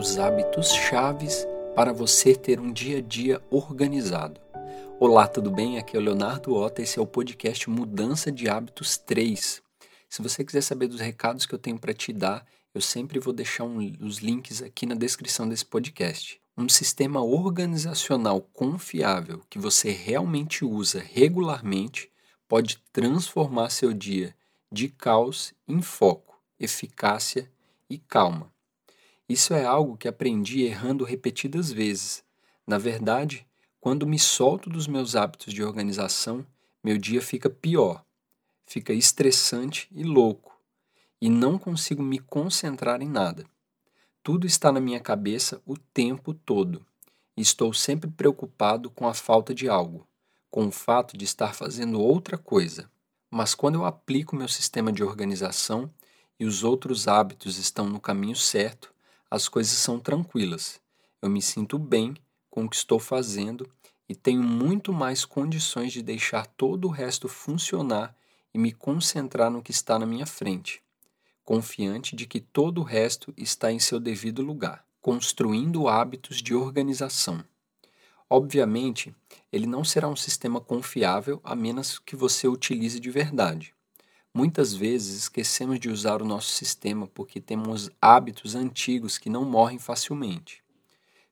os hábitos chaves para você ter um dia a dia organizado. Olá, tudo bem? Aqui é o Leonardo Ota, esse é o podcast Mudança de Hábitos 3. Se você quiser saber dos recados que eu tenho para te dar, eu sempre vou deixar um, os links aqui na descrição desse podcast. Um sistema organizacional confiável que você realmente usa regularmente pode transformar seu dia de caos em foco, eficácia e calma. Isso é algo que aprendi errando repetidas vezes. Na verdade, quando me solto dos meus hábitos de organização, meu dia fica pior, fica estressante e louco, e não consigo me concentrar em nada. Tudo está na minha cabeça o tempo todo, e estou sempre preocupado com a falta de algo, com o fato de estar fazendo outra coisa. Mas quando eu aplico meu sistema de organização e os outros hábitos estão no caminho certo, as coisas são tranquilas. Eu me sinto bem com o que estou fazendo e tenho muito mais condições de deixar todo o resto funcionar e me concentrar no que está na minha frente, confiante de que todo o resto está em seu devido lugar, construindo hábitos de organização. Obviamente, ele não será um sistema confiável a menos que você o utilize de verdade. Muitas vezes esquecemos de usar o nosso sistema porque temos hábitos antigos que não morrem facilmente.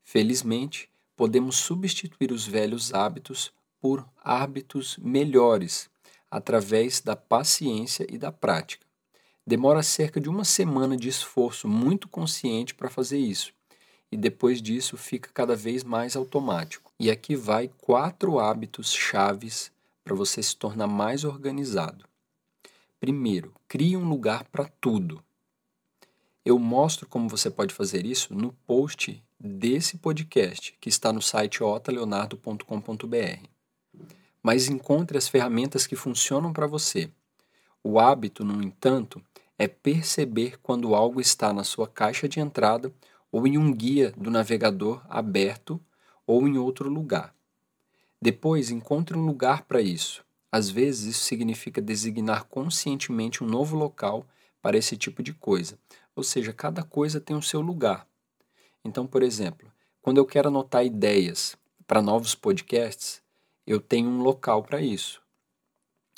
Felizmente, podemos substituir os velhos hábitos por hábitos melhores através da paciência e da prática. Demora cerca de uma semana de esforço muito consciente para fazer isso, e depois disso fica cada vez mais automático. E aqui vai quatro hábitos chaves para você se tornar mais organizado. Primeiro, crie um lugar para tudo. Eu mostro como você pode fazer isso no post desse podcast, que está no site otaleonardo.com.br. Mas encontre as ferramentas que funcionam para você. O hábito, no entanto, é perceber quando algo está na sua caixa de entrada ou em um guia do navegador aberto ou em outro lugar. Depois, encontre um lugar para isso. Às vezes, isso significa designar conscientemente um novo local para esse tipo de coisa, ou seja, cada coisa tem o seu lugar. Então, por exemplo, quando eu quero anotar ideias para novos podcasts, eu tenho um local para isso.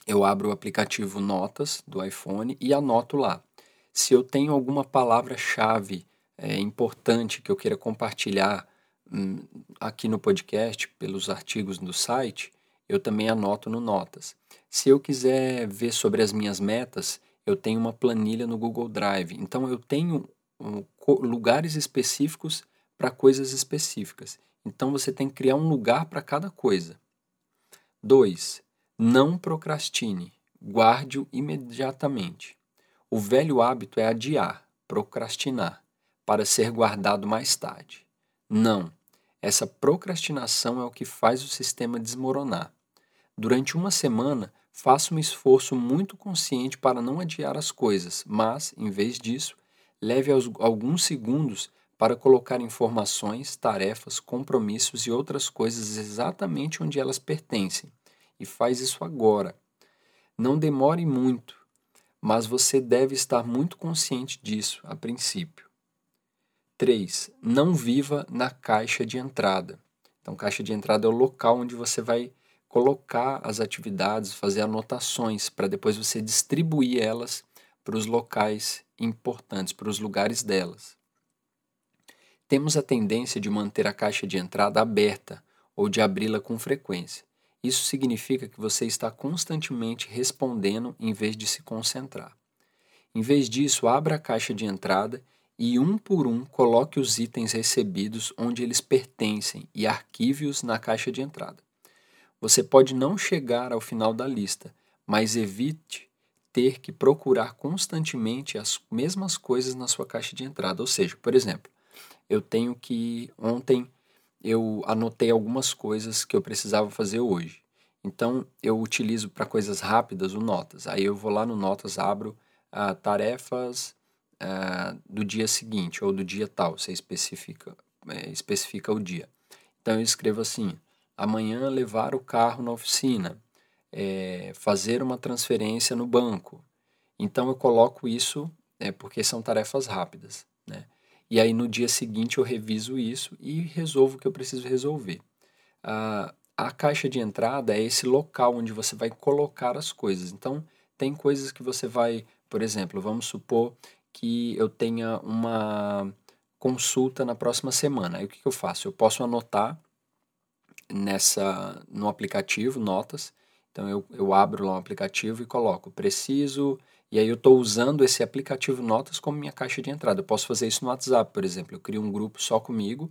Eu abro o aplicativo Notas do iPhone e anoto lá. Se eu tenho alguma palavra-chave é, importante que eu queira compartilhar hum, aqui no podcast, pelos artigos do site, eu também anoto no Notas. Se eu quiser ver sobre as minhas metas, eu tenho uma planilha no Google Drive. Então eu tenho um, lugares específicos para coisas específicas. Então você tem que criar um lugar para cada coisa. 2. Não procrastine. Guarde-o imediatamente. O velho hábito é adiar, procrastinar, para ser guardado mais tarde. Não. Essa procrastinação é o que faz o sistema desmoronar. Durante uma semana, faça um esforço muito consciente para não adiar as coisas, mas, em vez disso, leve alguns segundos para colocar informações, tarefas, compromissos e outras coisas exatamente onde elas pertencem. E faz isso agora. Não demore muito, mas você deve estar muito consciente disso a princípio. 3. Não viva na caixa de entrada. Então, caixa de entrada é o local onde você vai colocar as atividades, fazer anotações para depois você distribuir elas para os locais importantes, para os lugares delas. Temos a tendência de manter a caixa de entrada aberta ou de abri-la com frequência. Isso significa que você está constantemente respondendo em vez de se concentrar. Em vez disso, abra a caixa de entrada e um por um coloque os itens recebidos onde eles pertencem e arquive-os na caixa de entrada. Você pode não chegar ao final da lista, mas evite ter que procurar constantemente as mesmas coisas na sua caixa de entrada. Ou seja, por exemplo, eu tenho que ontem eu anotei algumas coisas que eu precisava fazer hoje. Então eu utilizo para coisas rápidas o Notas. Aí eu vou lá no Notas, abro ah, tarefas ah, do dia seguinte ou do dia tal. Você especifica, é, especifica o dia. Então eu escrevo assim: amanhã levar o carro na oficina, é, fazer uma transferência no banco. Então eu coloco isso é, porque são tarefas rápidas. Né? E aí no dia seguinte eu reviso isso e resolvo o que eu preciso resolver. A, caixa de entrada é esse local onde você vai colocar as coisas. Então, tem coisas que você vai, por exemplo, vamos supor que eu tenha uma consulta na próxima semana. Aí o que, que eu faço? Eu posso anotar nessa no aplicativo notas. Então eu, eu abro lá um aplicativo e coloco preciso e aí eu estou usando esse aplicativo Notas como minha caixa de entrada. Eu posso fazer isso no WhatsApp, por exemplo. Eu crio um grupo só comigo,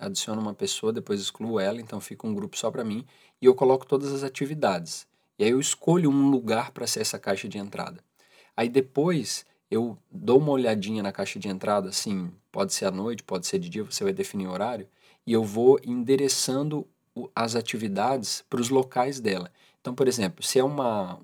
adiciono uma pessoa, depois excluo ela, então fica um grupo só para mim e eu coloco todas as atividades. E aí eu escolho um lugar para ser essa caixa de entrada. Aí depois eu dou uma olhadinha na caixa de entrada, assim, pode ser à noite, pode ser de dia, você vai definir o horário, e eu vou endereçando as atividades para os locais dela. Então, por exemplo, se é uma,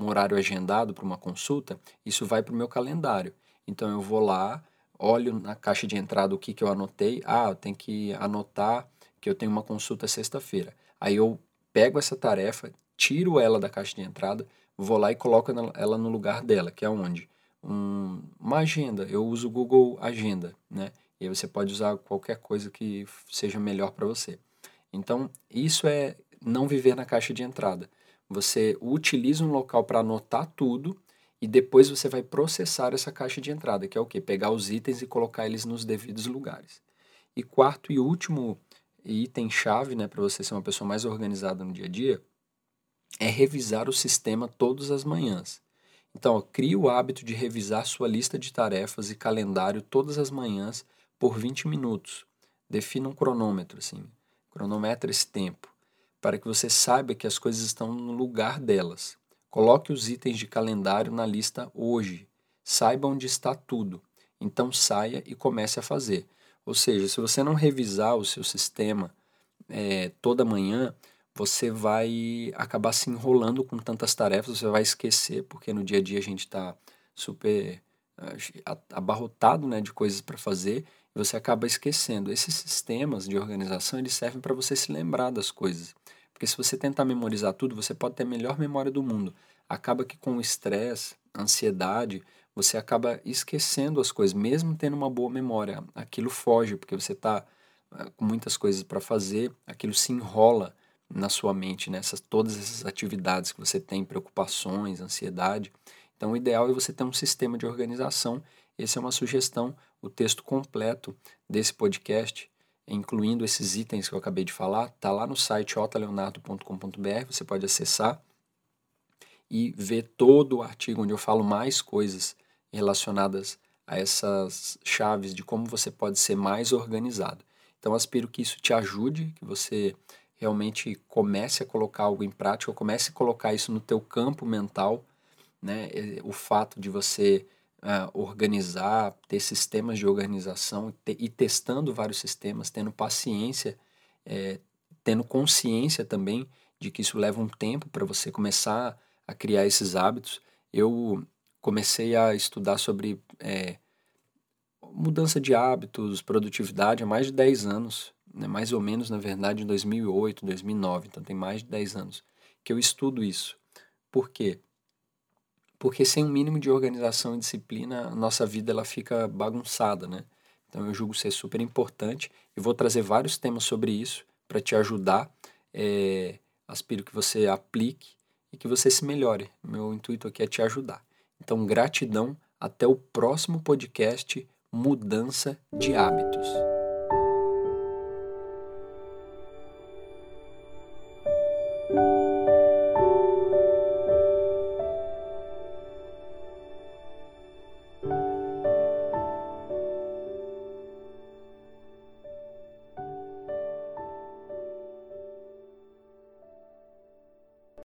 um, horário agendado para uma consulta, isso vai para o meu calendário. Então, eu vou lá, olho na caixa de entrada o que, que eu anotei. Ah, eu tenho que anotar que eu tenho uma consulta sexta-feira. Aí eu pego essa tarefa, tiro ela da caixa de entrada, vou lá e coloco ela no lugar dela, que é onde? Um, uma agenda. Eu uso o Google Agenda, né? E aí você pode usar qualquer coisa que seja melhor para você. Então, isso é não viver na caixa de entrada. Você utiliza um local para anotar tudo e depois você vai processar essa caixa de entrada, que é o que? Pegar os itens e colocar eles nos devidos lugares. E quarto e último item-chave né, para você ser uma pessoa mais organizada no dia a dia é revisar o sistema todas as manhãs. Então, crie o hábito de revisar sua lista de tarefas e calendário todas as manhãs por 20 minutos. Defina um cronômetro, assim. Cronometre esse tempo para que você saiba que as coisas estão no lugar delas. Coloque os itens de calendário na lista hoje. Saiba onde está tudo. Então saia e comece a fazer. Ou seja, se você não revisar o seu sistema é, toda manhã, você vai acabar se enrolando com tantas tarefas, você vai esquecer, porque no dia a dia a gente está super abarrotado né, de coisas para fazer e você acaba esquecendo. Esses sistemas de organização eles servem para você se lembrar das coisas. Porque se você tentar memorizar tudo, você pode ter a melhor memória do mundo. Acaba que com o estresse, ansiedade, você acaba esquecendo as coisas, mesmo tendo uma boa memória. Aquilo foge, porque você está eh, com muitas coisas para fazer, aquilo se enrola na sua mente, nessas né? todas essas atividades que você tem, preocupações, ansiedade. Então, o ideal é você ter um sistema de organização. Essa é uma sugestão. O texto completo desse podcast incluindo esses itens que eu acabei de falar, está lá no site otaleonardo.com.br, você pode acessar e ver todo o artigo onde eu falo mais coisas relacionadas a essas chaves de como você pode ser mais organizado. Então, aspiro que isso te ajude, que você realmente comece a colocar algo em prática, comece a colocar isso no teu campo mental, né? O fato de você uh, organizar, ter sistemas de organização te, e testando vários sistemas, tendo paciência, é, tendo consciência também de que isso leva um tempo para você começar a criar esses hábitos. Eu comecei a estudar sobre é, mudança de hábitos, produtividade há mais de 10 anos, né? mais ou menos, na verdade, em 2008, 2009, então tem mais de 10 anos que eu estudo isso. Por quê? porque sem um mínimo de organização e disciplina, a nossa vida ela fica bagunçada, né? Então eu julgo ser super importante e vou trazer vários temas sobre isso para te ajudar. É, aspiro que você aplique e que você se melhore. Meu intuito aqui é te ajudar. Então, gratidão. Até o próximo podcast Mudança de Hábitos.